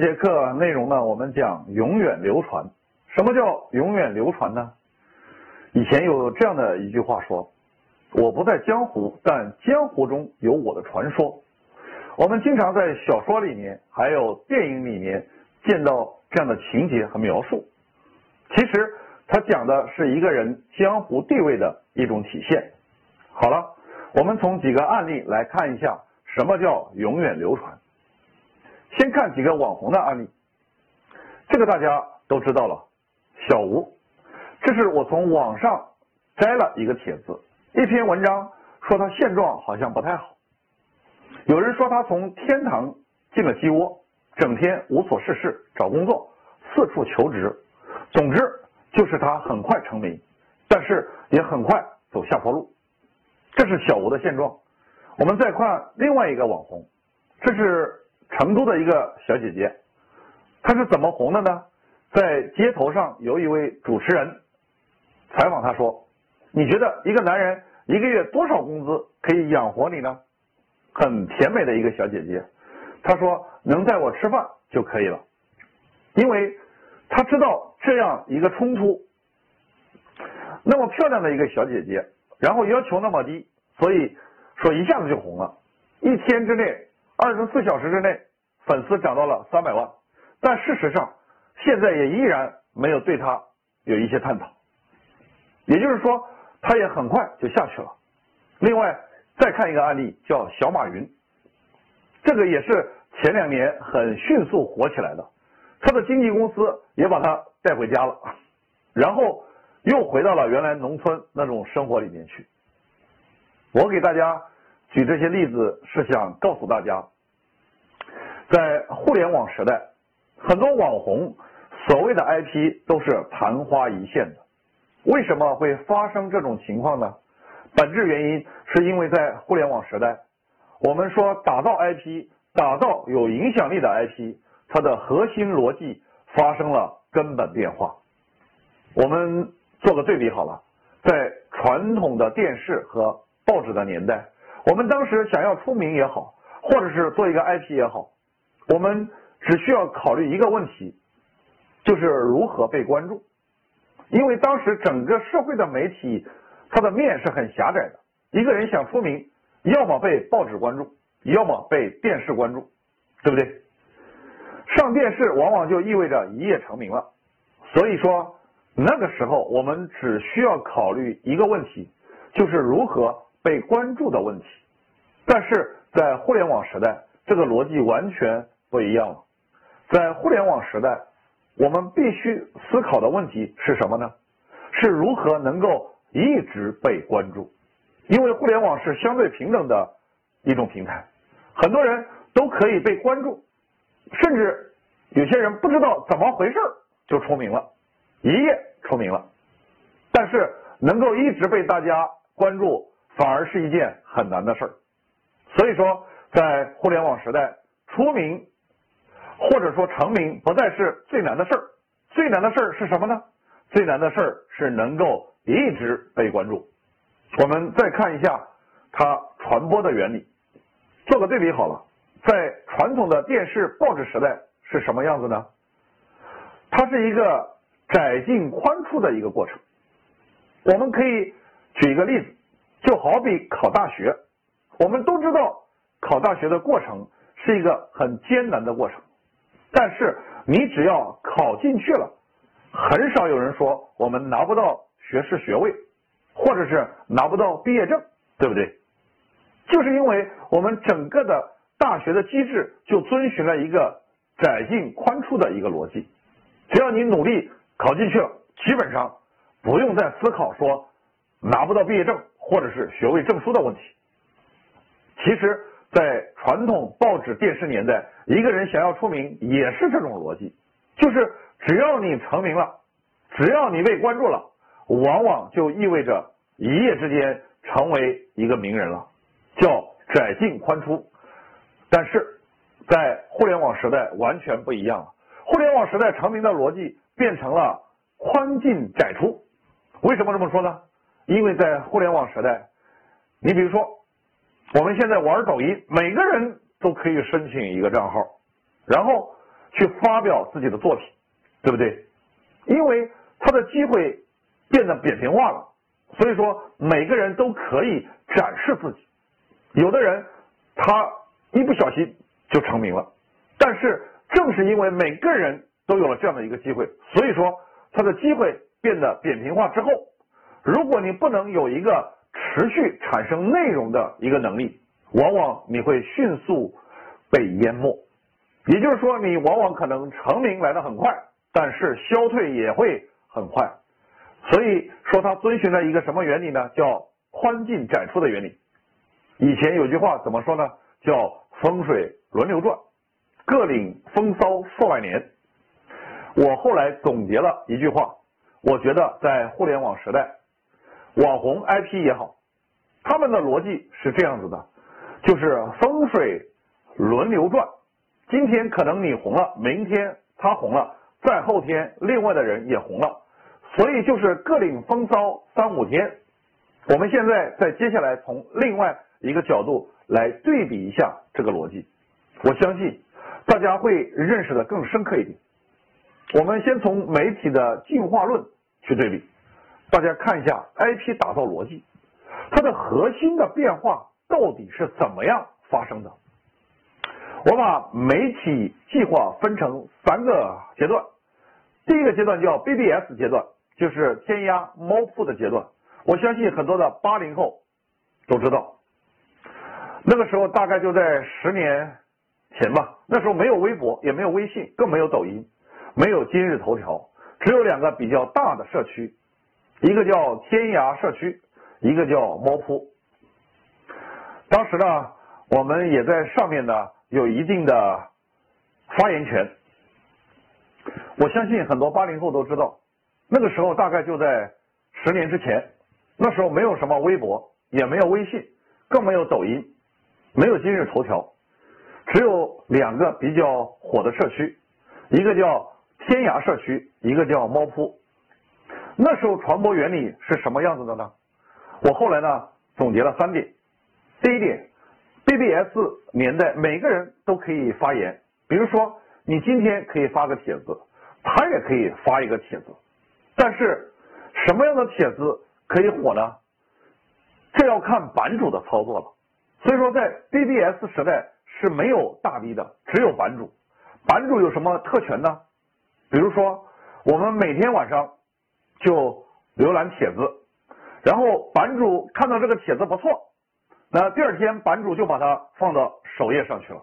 这节课内容呢，我们讲永远流传。什么叫永远流传呢？以前有这样的一句话说：“我不在江湖，但江湖中有我的传说。”我们经常在小说里面，还有电影里面见到这样的情节和描述。其实，它讲的是一个人江湖地位的一种体现。好了，我们从几个案例来看一下什么叫永远流传。看几个网红的案例，这个大家都知道了，小吴。这是我从网上摘了一个帖子，一篇文章说他现状好像不太好。有人说他从天堂进了鸡窝，整天无所事事找工作，四处求职。总之就是他很快成名，但是也很快走下坡路。这是小吴的现状。我们再看另外一个网红，这是。成都的一个小姐姐，她是怎么红的呢？在街头上有一位主持人采访她说：“你觉得一个男人一个月多少工资可以养活你呢？”很甜美的一个小姐姐，她说：“能带我吃饭就可以了。”因为她知道这样一个冲突，那么漂亮的一个小姐姐，然后要求那么低，所以说一下子就红了，一天之内。二十四小时之内，粉丝涨到了三百万，但事实上，现在也依然没有对他有一些探讨。也就是说，他也很快就下去了。另外，再看一个案例，叫小马云，这个也是前两年很迅速火起来的，他的经纪公司也把他带回家了，然后又回到了原来农村那种生活里面去。我给大家。举这些例子是想告诉大家，在互联网时代，很多网红所谓的 IP 都是昙花一现的。为什么会发生这种情况呢？本质原因是因为在互联网时代，我们说打造 IP，打造有影响力的 IP，它的核心逻辑发生了根本变化。我们做个对比好了，在传统的电视和报纸的年代。我们当时想要出名也好，或者是做一个 IP 也好，我们只需要考虑一个问题，就是如何被关注。因为当时整个社会的媒体，它的面是很狭窄的。一个人想出名，要么被报纸关注，要么被电视关注，对不对？上电视往往就意味着一夜成名了。所以说，那个时候我们只需要考虑一个问题，就是如何。被关注的问题，但是在互联网时代，这个逻辑完全不一样了。在互联网时代，我们必须思考的问题是什么呢？是如何能够一直被关注？因为互联网是相对平等的一种平台，很多人都可以被关注，甚至有些人不知道怎么回事就出名了，一夜出名了。但是能够一直被大家关注。反而是一件很难的事儿，所以说，在互联网时代，出名或者说成名不再是最难的事儿，最难的事儿是什么呢？最难的事儿是能够一直被关注。我们再看一下它传播的原理，做个对比好了，在传统的电视、报纸时代是什么样子呢？它是一个窄进宽出的一个过程。我们可以举一个例子。就好比考大学，我们都知道考大学的过程是一个很艰难的过程，但是你只要考进去了，很少有人说我们拿不到学士学位，或者是拿不到毕业证，对不对？就是因为我们整个的大学的机制就遵循了一个窄进宽出的一个逻辑，只要你努力考进去了，基本上不用再思考说拿不到毕业证。或者是学位证书的问题。其实，在传统报纸、电视年代，一个人想要出名也是这种逻辑，就是只要你成名了，只要你被关注了，往往就意味着一夜之间成为一个名人了，叫窄进宽出。但是在互联网时代完全不一样了，互联网时代成名的逻辑变成了宽进窄出。为什么这么说呢？因为在互联网时代，你比如说，我们现在玩抖音，每个人都可以申请一个账号，然后去发表自己的作品，对不对？因为他的机会变得扁平化了，所以说每个人都可以展示自己。有的人他一不小心就成名了，但是正是因为每个人都有了这样的一个机会，所以说他的机会变得扁平化之后，如果你不能有一个持续产生内容的一个能力，往往你会迅速被淹没。也就是说，你往往可能成名来得很快，但是消退也会很快。所以说，它遵循了一个什么原理呢？叫宽进窄出的原理。以前有句话怎么说呢？叫风水轮流转，各领风骚数百年。我后来总结了一句话，我觉得在互联网时代，网红 IP 也好，他们的逻辑是这样子的，就是风水轮流转。今天可能你红了，明天他红了，再后天另外的人也红了，所以就是各领风骚三五天。我们现在在接下来从另外一个角度来对比一下这个逻辑，我相信大家会认识的更深刻一点。我们先从媒体的进化论去对比，大家看一下 IP 打造逻辑，它的核心的变化到底是怎么样发生的？我把媒体计划分成三个阶段，第一个阶段叫 BBS 阶段，就是天涯猫扑的阶段。我相信很多的八零后都知道，那个时候大概就在十年前吧。那时候没有微博，也没有微信，更没有抖音，没有今日头条，只有两个比较大的社区，一个叫天涯社区，一个叫猫扑。当时呢，我们也在上面呢。有一定的发言权，我相信很多八零后都知道，那个时候大概就在十年之前，那时候没有什么微博，也没有微信，更没有抖音，没有今日头条，只有两个比较火的社区，一个叫天涯社区，一个叫猫扑。那时候传播原理是什么样子的呢？我后来呢总结了三点，第一点。BBS 年代，每个人都可以发言。比如说，你今天可以发个帖子，他也可以发一个帖子。但是，什么样的帖子可以火呢？这要看版主的操作了。所以说，在 BBS 时代是没有大 V 的，只有版主。版主有什么特权呢？比如说，我们每天晚上就浏览帖子，然后版主看到这个帖子不错。那第二天版主就把它放到首页上去了，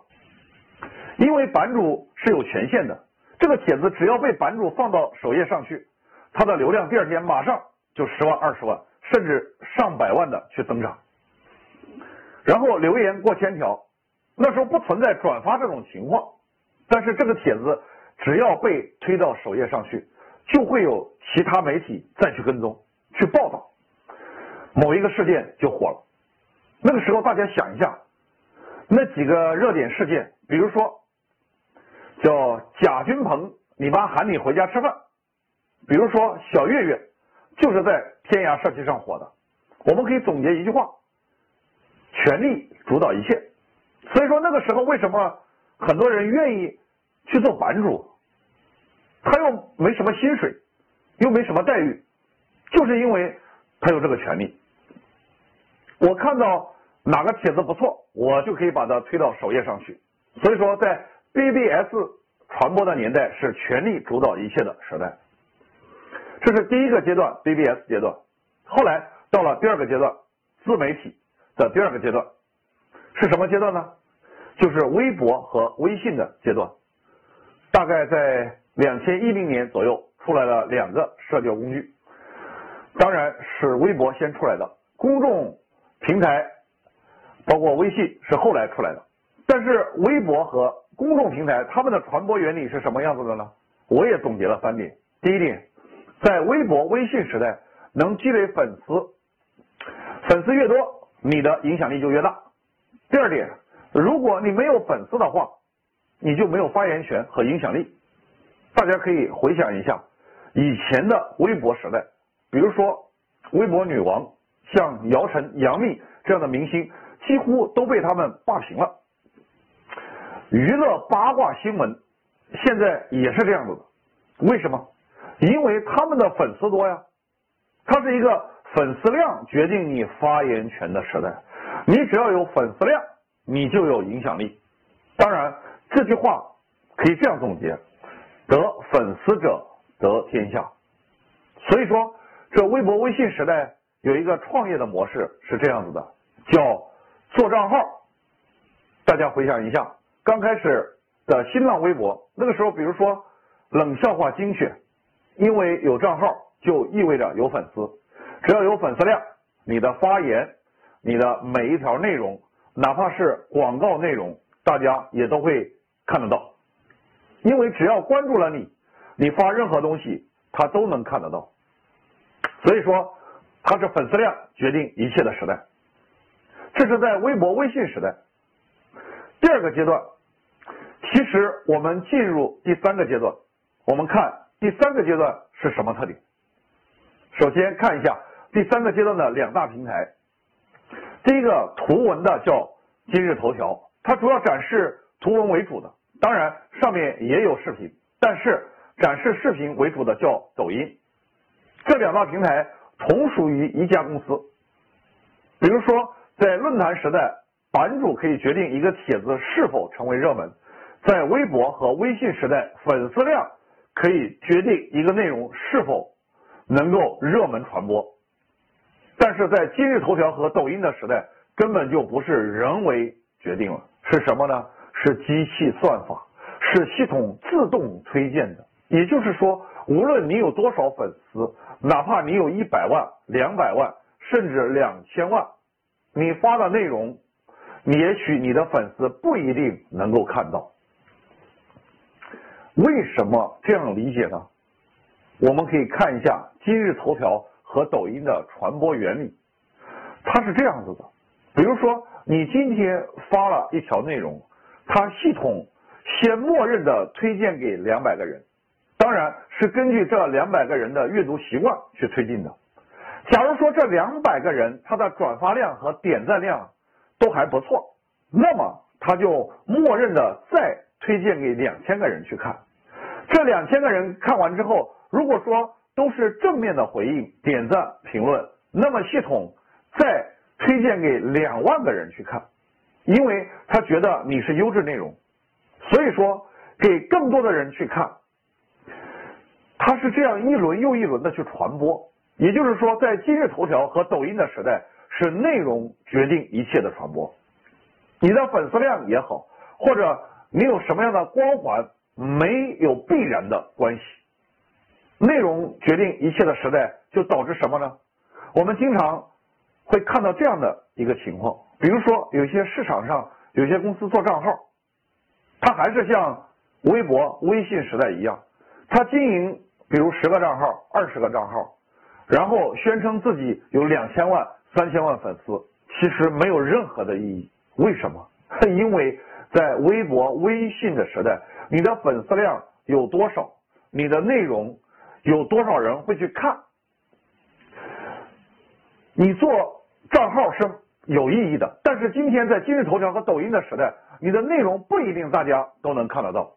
因为版主是有权限的，这个帖子只要被版主放到首页上去，它的流量第二天马上就十万、二十万，甚至上百万的去增长。然后留言过千条，那时候不存在转发这种情况，但是这个帖子只要被推到首页上去，就会有其他媒体再去跟踪、去报道，某一个事件就火了。那个时候，大家想一下，那几个热点事件，比如说叫贾君鹏，你妈喊你回家吃饭；比如说小岳岳，就是在天涯社区上火的。我们可以总结一句话：权力主导一切。所以说，那个时候为什么很多人愿意去做版主？他又没什么薪水，又没什么待遇，就是因为他有这个权利。我看到哪个帖子不错，我就可以把它推到首页上去。所以说，在 BBS 传播的年代是权力主导一切的时代。这是第一个阶段 BBS 阶段。后来到了第二个阶段，自媒体的第二个阶段是什么阶段呢？就是微博和微信的阶段。大概在两千一零年左右出来了两个社交工具，当然是微博先出来的，公众。平台包括微信是后来出来的，但是微博和公众平台他们的传播原理是什么样子的呢？我也总结了三点。第一点，在微博、微信时代，能积累粉丝，粉丝越多，你的影响力就越大。第二点，如果你没有粉丝的话，你就没有发言权和影响力。大家可以回想一下以前的微博时代，比如说微博女王。像姚晨、杨幂这样的明星，几乎都被他们霸屏了。娱乐八卦新闻现在也是这样子的，为什么？因为他们的粉丝多呀，它是一个粉丝量决定你发言权的时代。你只要有粉丝量，你就有影响力。当然，这句话可以这样总结：得粉丝者得天下。所以说，这微博、微信时代有一个创业的模式是这样子的，叫做账号。大家回想一下，刚开始的新浪微博，那个时候，比如说冷笑话精选，因为有账号就意味着有粉丝，只要有粉丝量，你的发言、你的每一条内容，哪怕是广告内容，大家也都会看得到，因为只要关注了你，你发任何东西，他都能看得到。所以说，它是粉丝量决定一切的时代。这是在微博、微信时代。第二个阶段，其实我们进入第三个阶段，我们看第三个阶段是什么特点？首先看一下第三个阶段的两大平台。第一个图文的叫今日头条，它主要展示图文为主的，当然上面也有视频，但是展示视频为主的叫抖音。这两大平台同属于一家公司。比如说，在论坛时代，版主可以决定一个帖子是否成为热门；在微博和微信时代，粉丝量可以决定一个内容是否能够热门传播。但是在今日头条和抖音的时代，根本就不是人为决定了，是什么呢？是机器算法，是系统自动推荐的。也就是说，无论你有多少粉丝。哪怕你有一百万、两百万，甚至两千万，你发的内容，也许你的粉丝不一定能够看到。为什么这样理解呢？我们可以看一下今日头条和抖音的传播原理，它是这样子的。比如说，你今天发了一条内容，它系统先默认的推荐给两百个人。当然是根据这两百个人的阅读习惯去推进的。假如说这两百个人他的转发量和点赞量都还不错，那么他就默认的再推荐给两千个人去看。这两千个人看完之后，如果说都是正面的回应、点赞、评论，那么系统再推荐给两万个人去看，因为他觉得你是优质内容，所以说给更多的人去看。它是这样一轮又一轮的去传播，也就是说，在今日头条和抖音的时代，是内容决定一切的传播。你的粉丝量也好，或者你有什么样的光环，没有必然的关系。内容决定一切的时代，就导致什么呢？我们经常会看到这样的一个情况，比如说，有些市场上有些公司做账号，它还是像微博、微信时代一样，它经营。比如十个账号、二十个账号，然后宣称自己有两千万、三千万粉丝，其实没有任何的意义。为什么？因为在微博、微信的时代，你的粉丝量有多少，你的内容有多少人会去看，你做账号是有意义的。但是今天在今日头条和抖音的时代，你的内容不一定大家都能看得到，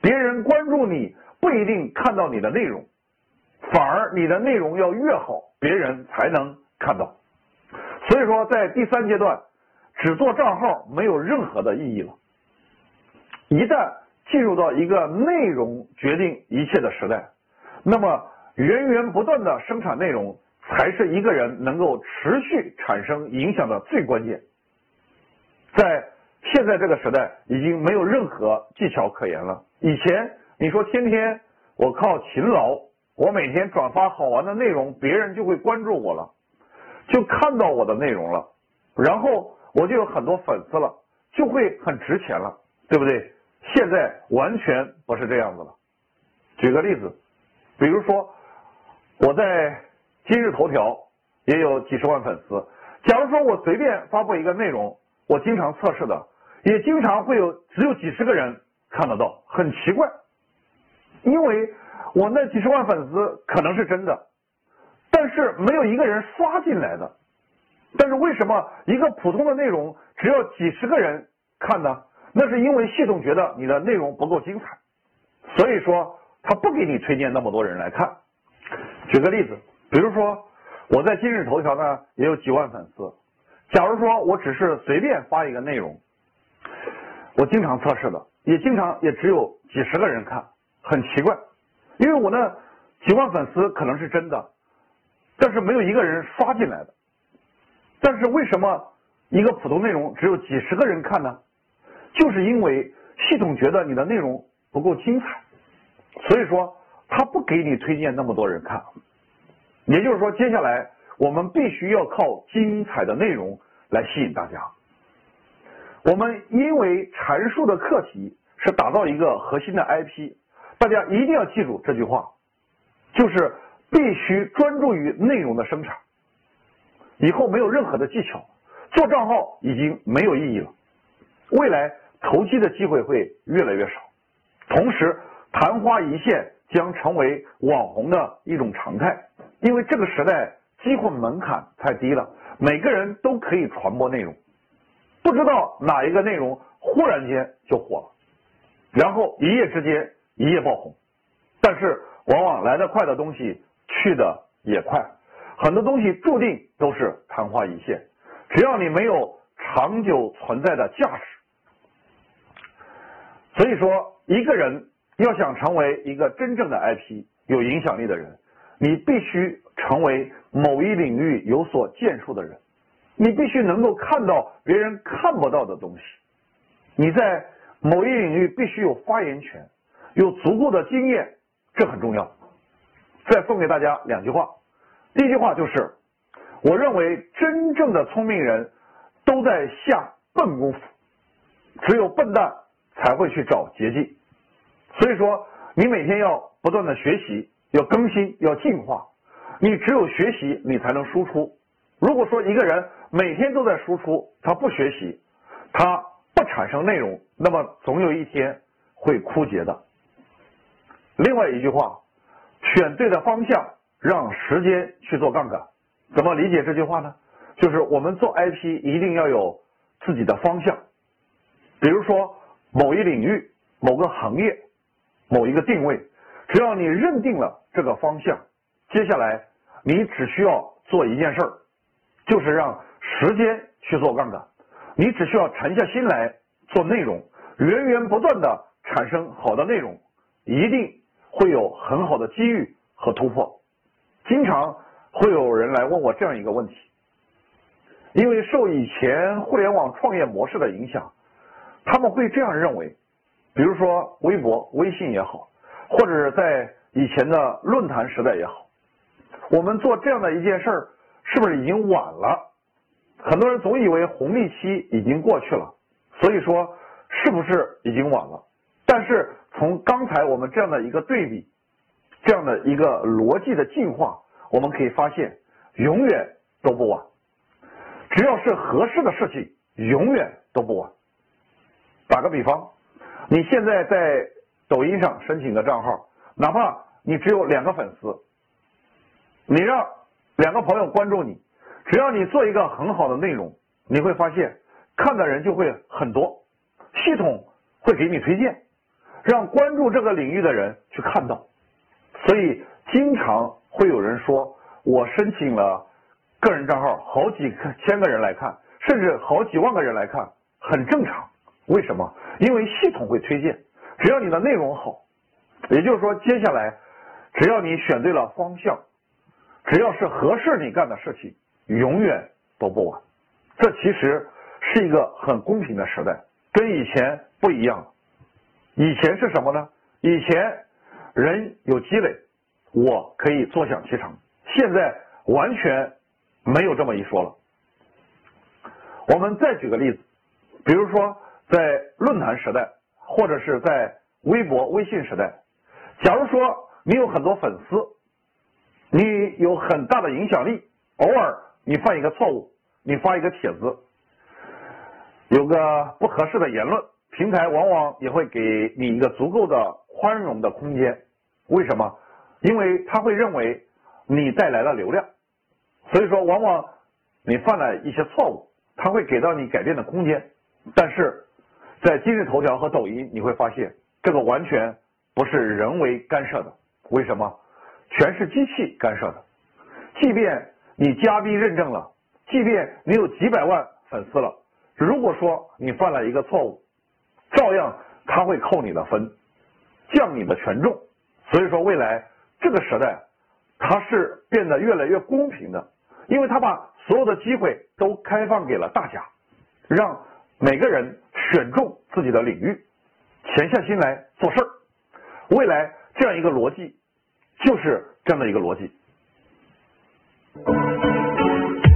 别人关注你。不一定看到你的内容，反而你的内容要越好，别人才能看到。所以说，在第三阶段，只做账号没有任何的意义了。一旦进入到一个内容决定一切的时代，那么源源不断的生产内容才是一个人能够持续产生影响的最关键。在现在这个时代，已经没有任何技巧可言了。以前。你说天天我靠勤劳，我每天转发好玩的内容，别人就会关注我了，就看到我的内容了，然后我就有很多粉丝了，就会很值钱了，对不对？现在完全不是这样子了。举个例子，比如说我在今日头条也有几十万粉丝，假如说我随便发布一个内容，我经常测试的，也经常会有只有几十个人看得到，很奇怪。因为我那几十万粉丝可能是真的，但是没有一个人刷进来的。但是为什么一个普通的内容只要几十个人看呢？那是因为系统觉得你的内容不够精彩，所以说他不给你推荐那么多人来看。举个例子，比如说我在今日头条呢也有几万粉丝，假如说我只是随便发一个内容，我经常测试的，也经常也只有几十个人看，很奇怪，因为我那几万粉丝可能是真的，但是没有一个人刷进来的。但是为什么一个普通内容只有几十个人看呢？就是因为系统觉得你的内容不够精彩，所以说他不给你推荐那么多人看。也就是说，接下来我们必须要靠精彩的内容来吸引大家。我们因为阐述的课题是打造一个核心的 IP，大家一定要记住这句话，就是必须专注于内容的生产。以后没有任何的技巧，做账号已经没有意义了。未来投机的机会会越来越少，同时昙花一现将成为网红的一种常态。因为这个时代机会门槛太低了，每个人都可以传播内容，不知道哪一个内容忽然间就火了，然后一夜之间一夜爆红。但是往往来得快的东西去的也快，很多东西注定都是昙花一现。只要你没有长久存在的价值。所以说，一个人要想成为一个真正的 IP、有影响力的人，你必须成为某一领域有所建树的人，你必须能够看到别人看不到的东西，你在某一领域必须有发言权，有足够的经验，这很重要。再送给大家两句话，第一句话就是：我认为真正的聪明人都在下笨功夫，只有笨蛋。才会去找捷径，所以说你每天要不断的学习，要更新，要进化。你只有学习，你才能输出。如果说一个人每天都在输出，他不学习，他不产生内容，那么总有一天会枯竭的。另外一句话，选对的方向，让时间去做杠杆。怎么理解这句话呢？就是我们做 IP 一定要有自己的方向，比如说。某一领域、某个行业、某一个定位，只要你认定了这个方向，接下来你只需要做一件事儿，就是让时间去做杠杆。你只需要沉下心来做内容，源源不断的产生好的内容，一定会有很好的机遇和突破。经常会有人来问我这样一个问题，因为受以前互联网创业模式的影响。他们会这样认为，比如说微博、微信也好，或者是在以前的论坛时代也好，我们做这样的一件事儿，是不是已经晚了？很多人总以为红利期已经过去了，所以说是不是已经晚了？但是从刚才我们这样的一个对比，这样的一个逻辑的进化，我们可以发现，永远都不晚。只要是合适的事情，永远都不晚。打个比方，你现在在抖音上申请个账号，哪怕你只有两个粉丝，你让两个朋友关注你，只要你做一个很好的内容，你会发现看的人就会很多，系统会给你推荐，让关注这个领域的人去看到。所以经常会有人说，我申请了个人账号，好几千个人来看，甚至好几万个人来看，很正常。为什么？因为系统会推荐，只要你的内容好，也就是说，接下来只要你选对了方向，只要是合适你干的事情，永远都不晚。这其实是一个很公平的时代，跟以前不一样了。以前是什么呢？以前人有积累，我可以坐享其成。现在完全没有这么一说了。我们再举个例子，比如说。在论坛时代，或者是在微博、微信时代，假如说你有很多粉丝，你有很大的影响力，偶尔你犯一个错误，你发一个帖子，有个不合适的言论，平台往往也会给你一个足够的宽容的空间。为什么？因为他会认为你带来了流量，所以说往往你犯了一些错误，他会给到你改变的空间，但是。在今日头条和抖音，你会发现这个完全不是人为干涉的。为什么？全是机器干涉的。即便你加密认证了，即便你有几百万粉丝了，如果说你犯了一个错误，照样他会扣你的分，降你的权重。所以说，未来这个时代，它是变得越来越公平的，因为他把所有的机会都开放给了大家，让每个人选中自己的领域，潜下心来做事儿。未来这样一个逻辑，就是这样的一个逻辑。